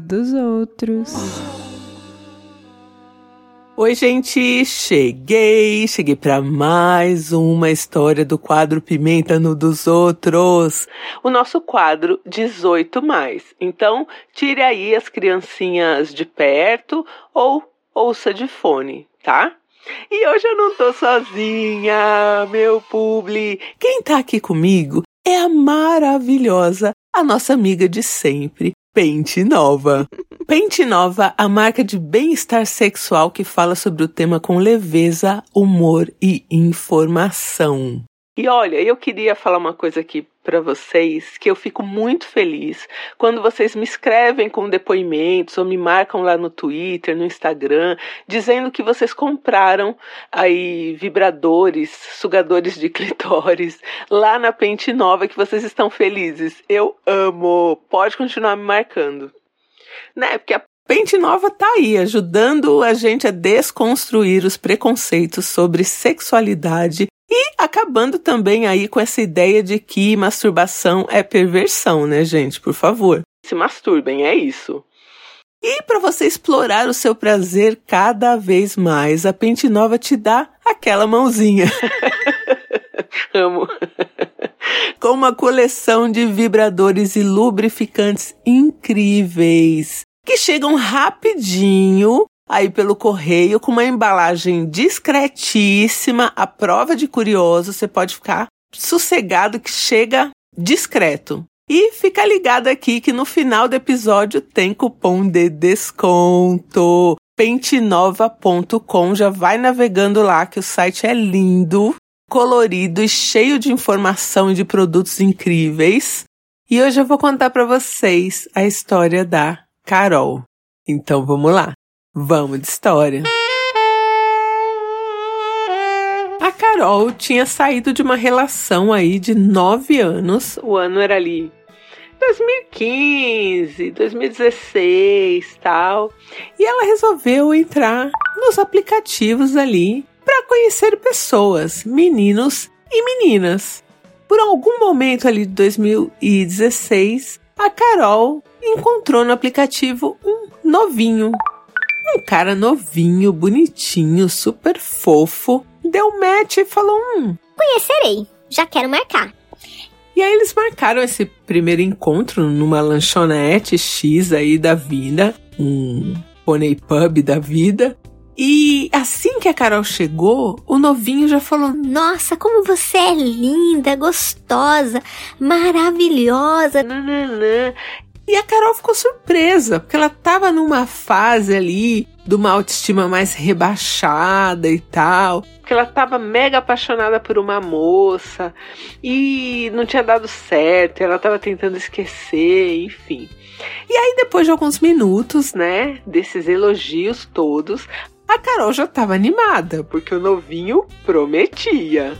dos outros. Oi, gente, cheguei, cheguei para mais uma história do quadro Pimenta no dos Outros, o nosso quadro 18 mais. Então, tire aí as criancinhas de perto ou ouça de fone, tá? E hoje eu não tô sozinha, meu publi. Quem tá aqui comigo é a maravilhosa, a nossa amiga de sempre, Pente Nova. Pente Nova, a marca de bem-estar sexual que fala sobre o tema com leveza, humor e informação. E olha, eu queria falar uma coisa aqui para vocês que eu fico muito feliz quando vocês me escrevem com depoimentos ou me marcam lá no Twitter, no Instagram, dizendo que vocês compraram aí vibradores, sugadores de clitóris lá na Pente Nova que vocês estão felizes. Eu amo. Pode continuar me marcando. Né? Porque a Pente Nova tá aí, ajudando a gente a desconstruir os preconceitos sobre sexualidade e acabando também aí com essa ideia de que masturbação é perversão, né, gente? Por favor, se masturbem, é isso. E para você explorar o seu prazer cada vez mais, a Pente Nova te dá aquela mãozinha. Amo. Com uma coleção de vibradores e lubrificantes incríveis que chegam rapidinho aí pelo correio com uma embalagem discretíssima, a prova de curioso, você pode ficar sossegado que chega discreto. E fica ligado aqui que no final do episódio tem cupom de desconto. Pentenova.com, já vai navegando lá que o site é lindo, colorido e cheio de informação e de produtos incríveis. E hoje eu vou contar para vocês a história da Carol. Então vamos lá. Vamos de história. A Carol tinha saído de uma relação aí de nove anos. O ano era ali 2015, 2016, tal. E ela resolveu entrar nos aplicativos ali para conhecer pessoas, meninos e meninas. Por algum momento ali de 2016, a Carol encontrou no aplicativo um novinho um cara novinho, bonitinho, super fofo, deu match e falou: Hum, conhecerei, já quero marcar. E aí eles marcaram esse primeiro encontro numa lanchonete X aí da vida, um pônei pub da vida. E assim que a Carol chegou, o novinho já falou: Nossa, como você é linda, gostosa, maravilhosa. Nananã. E a Carol ficou surpresa, porque ela tava numa fase ali de uma autoestima mais rebaixada e tal. Porque ela tava mega apaixonada por uma moça e não tinha dado certo, ela tava tentando esquecer, enfim. E aí, depois de alguns minutos, né, desses elogios todos, a Carol já tava animada, porque o novinho prometia.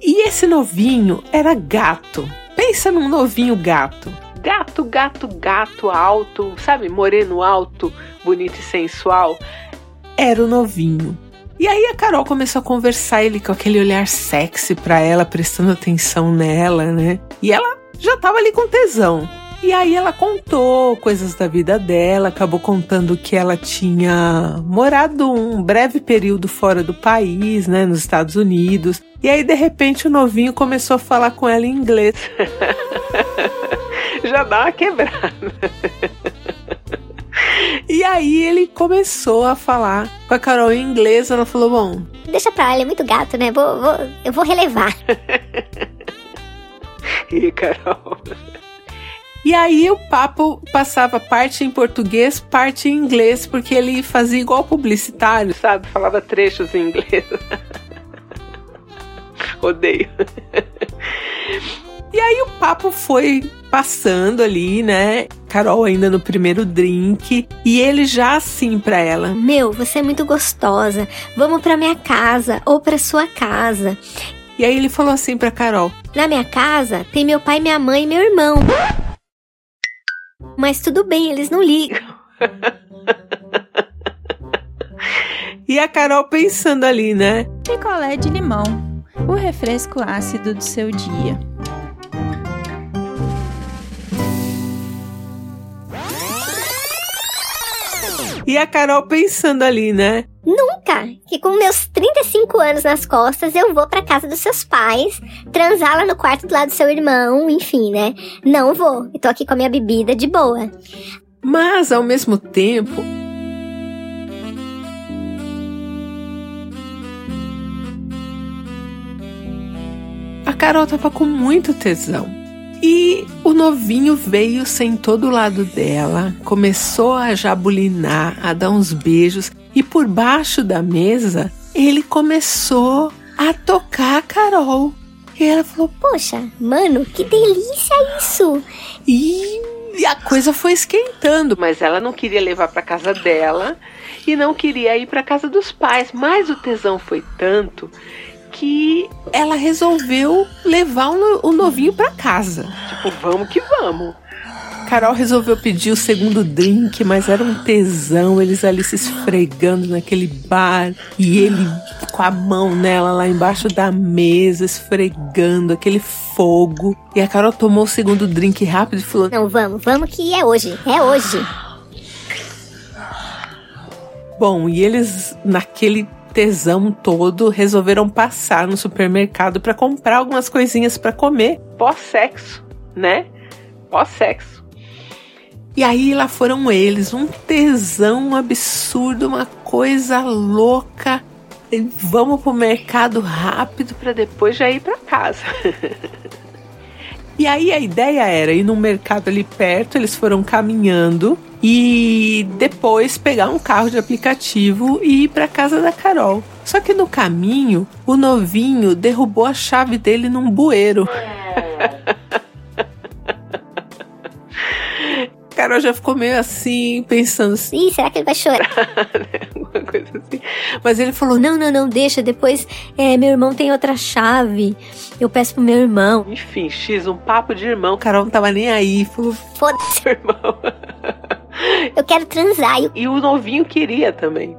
E esse novinho era gato. Pensa num novinho gato gato, gato, gato alto, sabe? Moreno alto, bonito e sensual. Era o novinho. E aí a Carol começou a conversar ele com aquele olhar sexy pra ela, prestando atenção nela, né? E ela já tava ali com tesão. E aí ela contou coisas da vida dela, acabou contando que ela tinha morado um breve período fora do país, né, nos Estados Unidos. E aí de repente o novinho começou a falar com ela em inglês. já dá uma quebrada. E aí ele começou a falar com a Carol em inglês. Ela falou: Bom, deixa pra lá, ele é muito gato, né? Vou, vou, eu vou relevar. e Carol. E aí o papo passava parte em português, parte em inglês, porque ele fazia igual publicitário, sabe? Falava trechos em inglês. Odeio. E aí o papo foi passando ali, né? Carol ainda no primeiro drink e ele já assim para ela: "Meu, você é muito gostosa. Vamos para minha casa ou para sua casa". E aí ele falou assim para Carol: "Na minha casa tem meu pai, minha mãe e meu irmão". Mas tudo bem, eles não ligam. e a Carol pensando ali, né? Picolé de limão, o refresco ácido do seu dia. E a Carol pensando ali, né? Nunca que com meus 35 anos nas costas eu vou pra casa dos seus pais, transar lá no quarto do lado do seu irmão, enfim, né? Não vou. Eu tô aqui com a minha bebida de boa. Mas, ao mesmo tempo, a Carol tava com muito tesão. E o novinho veio, sentou do lado dela, começou a jabulinar, a dar uns beijos, e por baixo da mesa ele começou a tocar a Carol. E ela falou: Poxa, mano, que delícia isso! E a coisa foi esquentando, mas ela não queria levar para casa dela e não queria ir para casa dos pais. Mas o tesão foi tanto que ela resolveu levar o novinho para casa. Tipo, vamos que vamos. Carol resolveu pedir o segundo drink, mas era um tesão, eles ali se esfregando naquele bar e ele com a mão nela lá embaixo da mesa, esfregando aquele fogo. E a Carol tomou o segundo drink rápido e falou: Não, vamos, vamos que é hoje, é hoje. Bom, e eles naquele tesão todo, resolveram passar no supermercado para comprar algumas coisinhas para comer pós-sexo, né? Pós-sexo. E aí lá foram eles, um tesão absurdo, uma coisa louca. E vamos pro mercado rápido para depois já ir para casa. e aí a ideia era ir num mercado ali perto, eles foram caminhando e depois pegar um carro de aplicativo e ir para casa da Carol. Só que no caminho, o novinho derrubou a chave dele num bueiro. Carol já ficou meio assim, pensando assim. Ih, será que ele vai chorar? Alguma coisa assim. Mas ele falou: não, não, não, deixa. Depois é, meu irmão tem outra chave. Eu peço pro meu irmão. Enfim, X, um papo de irmão. Carol não tava nem aí. Falou: foda-se, irmão. Eu quero transar. E o novinho queria também.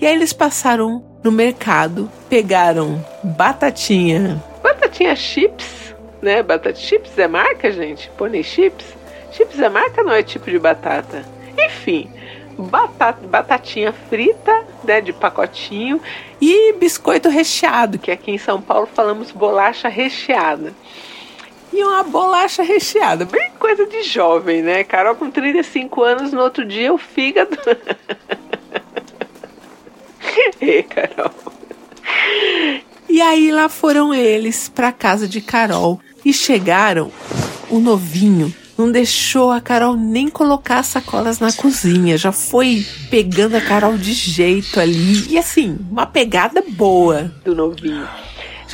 E aí eles passaram no mercado, pegaram batatinha. Batatinha chips, né? Batata chips é marca, gente? Pônei chips. Chips é marca, não é tipo de batata. Enfim, batata, batatinha frita, né, de pacotinho, e biscoito recheado, que aqui em São Paulo falamos bolacha recheada e uma bolacha recheada. Bem coisa de jovem, né? Carol com 35 anos, no outro dia o fígado. Carol. E aí lá foram eles para casa de Carol e chegaram o novinho não deixou a Carol nem colocar as sacolas na cozinha, já foi pegando a Carol de jeito ali. E assim, uma pegada boa do novinho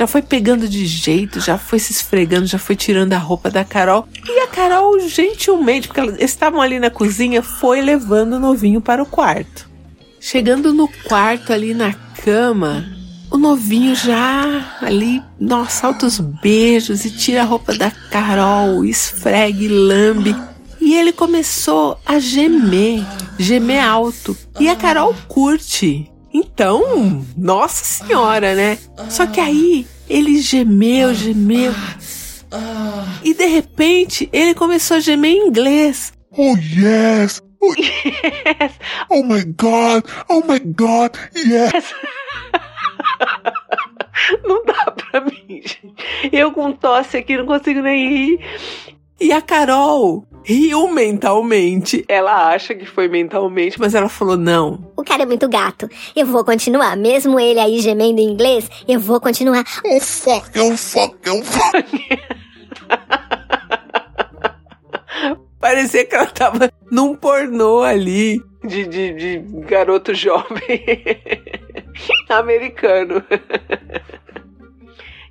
já foi pegando de jeito, já foi se esfregando, já foi tirando a roupa da Carol. E a Carol, gentilmente, porque eles estavam ali na cozinha, foi levando o novinho para o quarto. Chegando no quarto, ali na cama, novinho já ali, nossa, altos beijos e tira a roupa da Carol, esfregue, lambe. E ele começou a gemer, gemer alto. E a Carol curte. Então, nossa senhora, né? Só que aí ele gemeu, gemeu. E de repente ele começou a gemer em inglês. Oh yes! Oh yes! Oh my god! Oh my god! Yes! não dá pra mim, gente. Eu com tosse aqui não consigo nem rir. E a Carol riu mentalmente. Ela acha que foi mentalmente, mas ela falou: não. O cara é muito gato. Eu vou continuar. Mesmo ele aí gemendo em inglês, eu vou continuar. Oh fuck, oh fuck, oh fuck. Parecia que ela tava num pornô ali. De, de, de garoto jovem americano.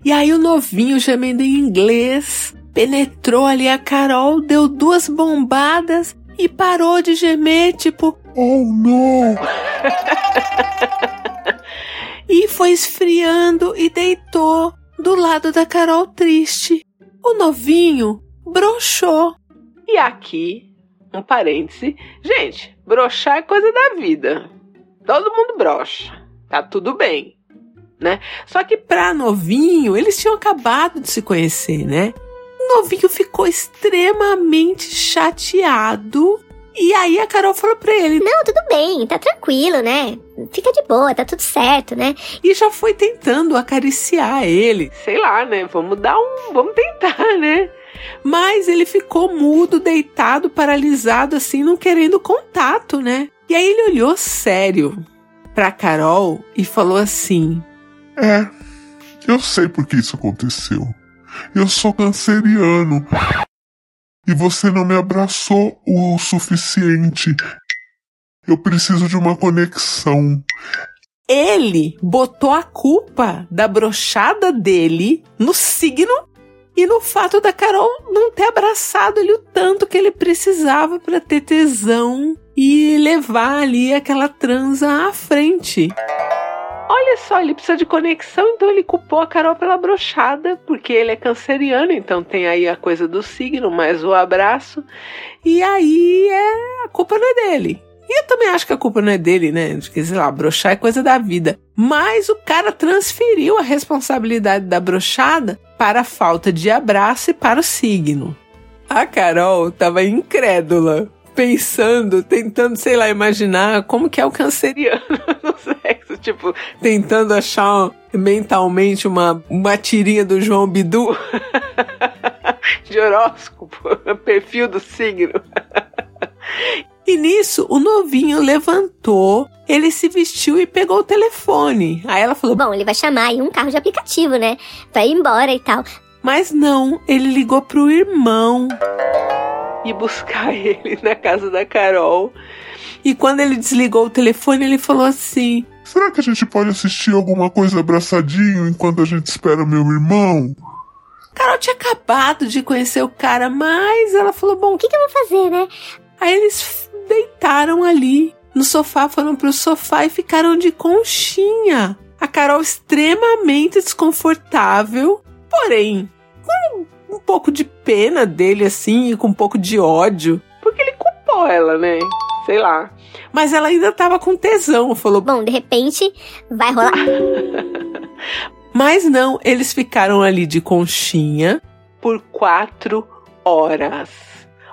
E aí o novinho gemendo em inglês penetrou ali a Carol, deu duas bombadas e parou de gemer, tipo, oh não! e foi esfriando e deitou do lado da Carol triste. O novinho broxou. E aqui, um parêntese. Gente, broxar é coisa da vida. Todo mundo brocha. Tá tudo bem, né? Só que pra novinho, eles tinham acabado de se conhecer, né? novinho ficou extremamente chateado E aí a Carol falou pra ele. Não, tudo bem, tá tranquilo, né? Fica de boa, tá tudo certo, né? E já foi tentando acariciar ele. Sei lá, né? Vamos dar um. Vamos tentar, né? Mas ele ficou mudo, deitado, paralisado, assim, não querendo contato, né? E aí ele olhou sério pra Carol e falou assim: É, eu sei por que isso aconteceu. Eu sou canceriano. E você não me abraçou o suficiente. Eu preciso de uma conexão. Ele botou a culpa da brochada dele no signo e no fato da Carol não ter abraçado ele o tanto que ele precisava para ter tesão e levar ali aquela transa à frente. Olha só, ele precisa de conexão, então ele culpou a Carol pela brochada, porque ele é canceriano, então tem aí a coisa do signo, mais o abraço. E aí é a culpa não é dele. E eu também acho que a culpa não é dele, né? Porque, sei lá, brochar é coisa da vida. Mas o cara transferiu a responsabilidade da brochada para a falta de abraço e para o signo. A Carol tava incrédula, pensando, tentando, sei lá, imaginar como que é o canceriano no sexo, tipo, tentando achar mentalmente uma, uma tirinha do João Bidu de horóscopo, perfil do signo. E nisso, o novinho levantou, ele se vestiu e pegou o telefone. Aí ela falou: Bom, ele vai chamar aí um carro de aplicativo, né? Ir embora e tal. Mas não, ele ligou pro irmão e buscar ele na casa da Carol. E quando ele desligou o telefone, ele falou assim: Será que a gente pode assistir alguma coisa abraçadinho enquanto a gente espera meu irmão? Carol tinha acabado de conhecer o cara, mas ela falou: Bom, O que, que eu vou fazer, né? Aí eles deitaram ali no sofá, foram pro sofá e ficaram de conchinha. A Carol extremamente desconfortável, porém pouco de pena dele assim e com um pouco de ódio, porque ele culpou ela, né? Sei lá. Mas ela ainda tava com tesão, falou: Bom, de repente vai rolar. Mas não, eles ficaram ali de conchinha por quatro horas.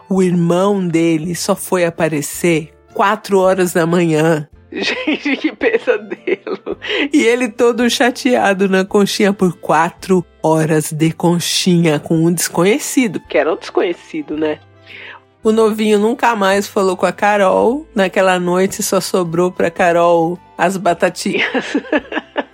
O irmão dele só foi aparecer quatro horas da manhã. Gente, que pesadelo. E ele todo chateado na conchinha por quatro horas de conchinha com um desconhecido, que era um desconhecido, né? O novinho nunca mais falou com a Carol. Naquela noite só sobrou pra Carol as batatinhas,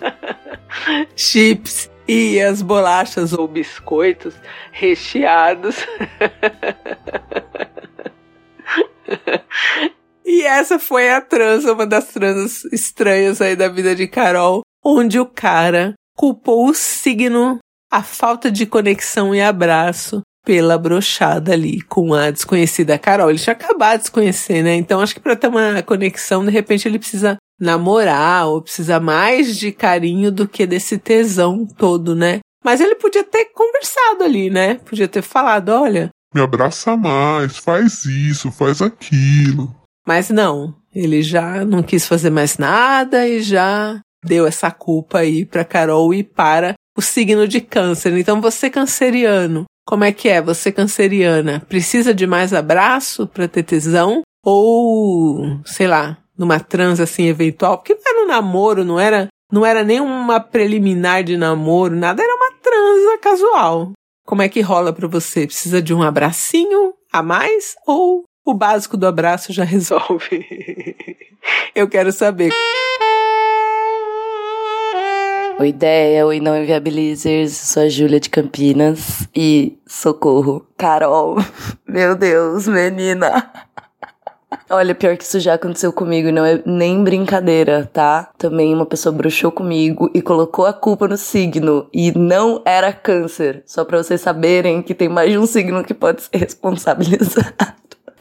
chips e as bolachas ou biscoitos recheados. E essa foi a transa, uma das transas estranhas aí da vida de Carol, onde o cara culpou o signo, a falta de conexão e abraço pela brochada ali com a desconhecida Carol. Ele tinha acabado de se conhecer, né? Então acho que para ter uma conexão, de repente ele precisa namorar ou precisa mais de carinho do que desse tesão todo, né? Mas ele podia ter conversado ali, né? Podia ter falado, olha, Me abraça mais, faz isso, faz aquilo. Mas não, ele já não quis fazer mais nada e já deu essa culpa aí pra Carol e para o signo de câncer. Então você canceriano, como é que é? Você canceriana, precisa de mais abraço pra ter tesão? Ou, sei lá, numa transa assim eventual? Porque não era um namoro, não era, não era nem uma preliminar de namoro, nada, era uma transa casual. Como é que rola pra você? Precisa de um abracinho a mais ou o básico do abraço já resolve? Eu quero saber. Oi, ideia, oi, não inviabilizers. Sou a Júlia de Campinas e socorro, Carol. Meu Deus, menina. Olha, pior que isso já aconteceu comigo, não é nem brincadeira, tá? Também uma pessoa bruxou comigo e colocou a culpa no signo e não era câncer. Só pra vocês saberem que tem mais de um signo que pode ser responsabilizado.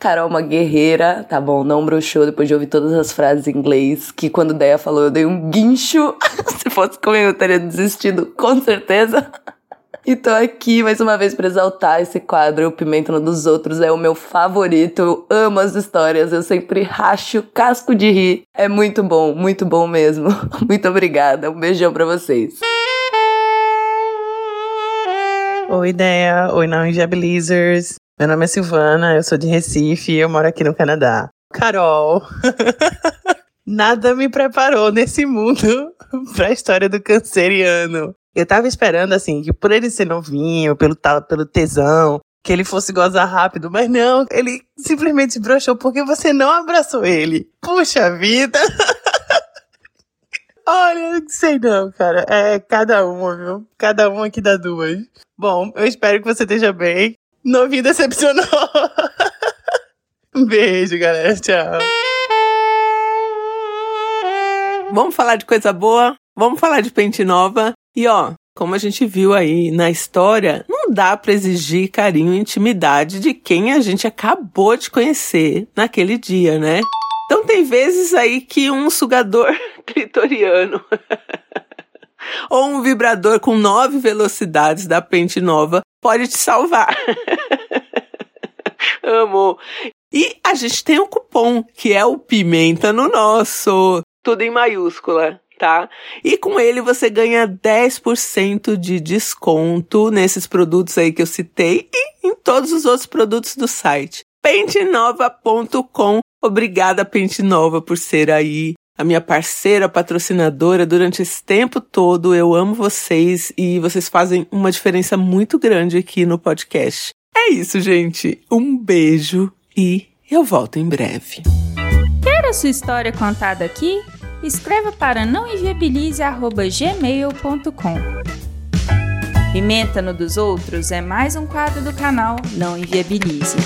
Carol, uma guerreira, tá bom, não bruxou depois de ouvir todas as frases em inglês, que quando Deia falou eu dei um guincho. Se fosse comigo eu teria desistido, com certeza. E tô aqui mais uma vez pra exaltar esse quadro, O Pimenta dos Outros é o meu favorito, eu amo as histórias, eu sempre racho casco de rir. É muito bom, muito bom mesmo. Muito obrigada, um beijão pra vocês. Oi, ideia. Oi, não inviabilizers. Meu nome é Silvana, eu sou de Recife e eu moro aqui no Canadá. Carol, nada me preparou nesse mundo pra história do canceriano. Eu tava esperando, assim, que por ele ser novinho, pelo, pelo tesão, que ele fosse gozar rápido, mas não, ele simplesmente broxou porque você não abraçou ele. Puxa vida! Olha, não sei não, cara. É cada uma, viu? Cada uma que dá duas. Bom, eu espero que você esteja bem. Novinho decepcionou. um beijo, galera. Tchau. Vamos falar de coisa boa? Vamos falar de pente nova? E ó, como a gente viu aí na história, não dá para exigir carinho e intimidade de quem a gente acabou de conhecer naquele dia, né? Então tem vezes aí que um sugador clitoriano ou um vibrador com nove velocidades da pente nova pode te salvar. Amo. E a gente tem um cupom que é o Pimenta no Nosso. Tudo em maiúscula tá? E com ele você ganha 10% de desconto nesses produtos aí que eu citei e em todos os outros produtos do site. Pentenova.com. Obrigada, Pente Nova, por ser aí a minha parceira patrocinadora durante esse tempo todo. Eu amo vocês e vocês fazem uma diferença muito grande aqui no podcast. É isso, gente. Um beijo e eu volto em breve. Quer a sua história contada aqui? escreva para nãoenviabilize.gmail.com. Pimenta no dos outros é mais um quadro do canal Não Enviabilize.